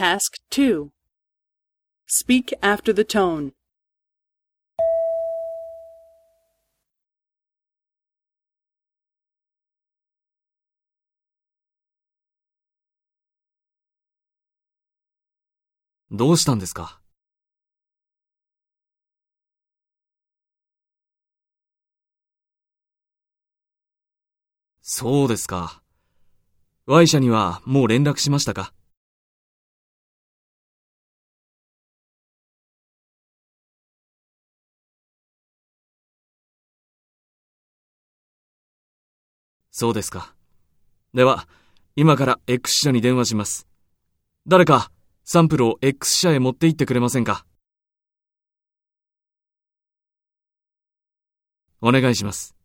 Task 2 Speak after the tone. どうしたんですか？そうですか。Y 社にはもう連絡しましたか？そうですか。では、今から X 社に電話します。誰か、サンプルを X 社へ持って行ってくれませんかお願いします。